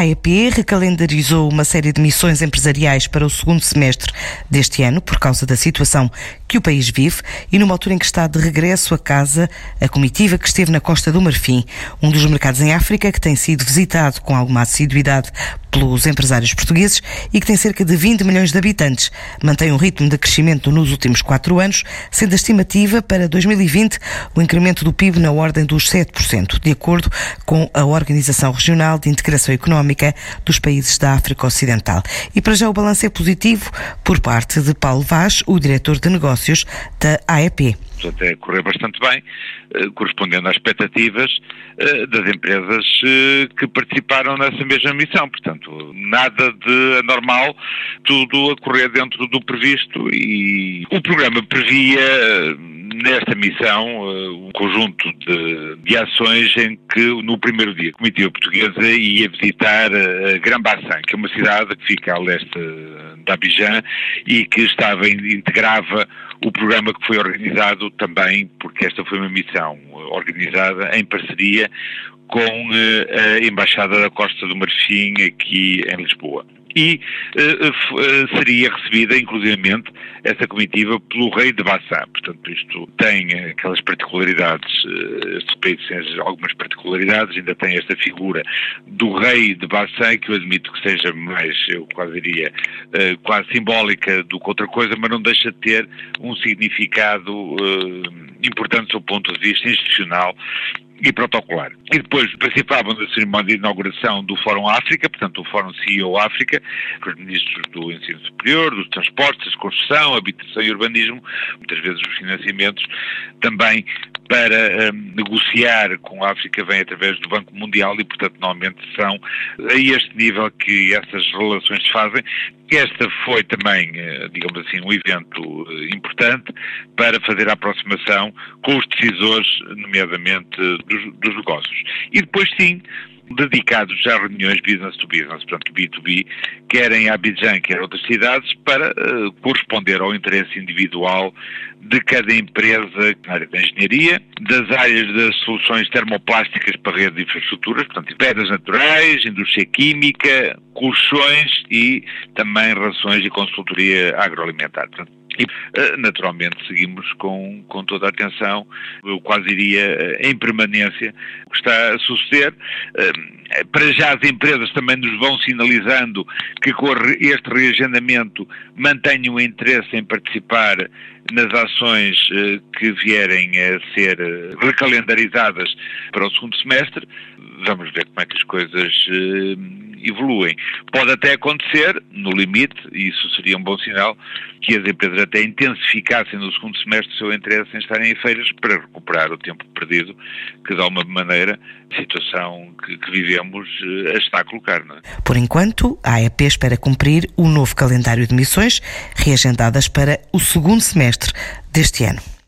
AEP recalendarizou uma série de missões empresariais para o segundo semestre deste ano, por causa da situação que o país vive e numa altura em que está de regresso a casa a comitiva que esteve na Costa do Marfim, um dos mercados em África que tem sido visitado com alguma assiduidade pelos empresários portugueses e que tem cerca de 20 milhões de habitantes. Mantém um ritmo de crescimento nos últimos quatro anos, sendo a estimativa para 2020 o incremento do PIB na ordem dos 7%, de acordo com a Organização Regional de Integração Económica dos Países da África Ocidental. E para já o balanço é positivo por parte de Paulo Vaz, o diretor de negócios da AEP até correr bastante bem, eh, correspondendo às expectativas eh, das empresas eh, que participaram nessa mesma missão. Portanto, nada de anormal, tudo a correr dentro do previsto e o programa previa nesta missão um conjunto de, de, ações em que no primeiro dia a comitiva portuguesa ia visitar Grand-Bassin, que é uma cidade que fica a leste de Abidjan e que estava integrava o programa que foi organizado também, porque esta foi uma missão organizada em parceria com eh, a Embaixada da Costa do Marfim aqui em Lisboa e uh, seria recebida, inclusivamente, essa comitiva pelo rei de Bassá. Portanto, isto tem aquelas particularidades, uh, este país tem algumas particularidades, ainda tem esta figura do rei de Bassá, que eu admito que seja mais, eu quase diria, uh, quase simbólica do que outra coisa, mas não deixa de ter um significado importante do ponto de vista institucional e protocolar. E depois participavam da cerimónia de inauguração do Fórum África, portanto o Fórum CEO África, com os ministros do ensino superior, dos transportes, construção, habitação e urbanismo, muitas vezes os financiamentos, também para um, negociar com a África vem através do Banco Mundial e, portanto, normalmente são a este nível que essas relações se fazem. Esta foi também, eh, digamos assim, um evento eh, importante para fazer a aproximação com os decisores, nomeadamente dos, dos negócios. E depois, sim, dedicados a reuniões business to business, portanto B2B, quer em Abidjan, quer em outras cidades, para uh, corresponder ao interesse individual de cada empresa na área da engenharia, das áreas das soluções termoplásticas para redes de infraestruturas, portanto, pedras naturais, indústria química, colchões e também rações e consultoria agroalimentar. Portanto, e, eh, naturalmente, seguimos com, com toda a atenção, eu quase diria eh, em permanência, o que está a suceder. Eh, para já as empresas também nos vão sinalizando que com este reagendamento mantenham interesse em participar nas ações que vierem a ser recalendarizadas para o segundo semestre. Vamos ver como é que as coisas evoluem. Pode até acontecer, no limite, e isso seria um bom sinal, que as empresas até intensificassem no segundo semestre o seu interesse em estarem em feiras para recuperar o tempo perdido, que de alguma maneira a situação que, que vivemos eh, está a colocar. Não é? Por enquanto, a AEP espera cumprir o novo calendário de missões reagendadas para o segundo semestre deste ano.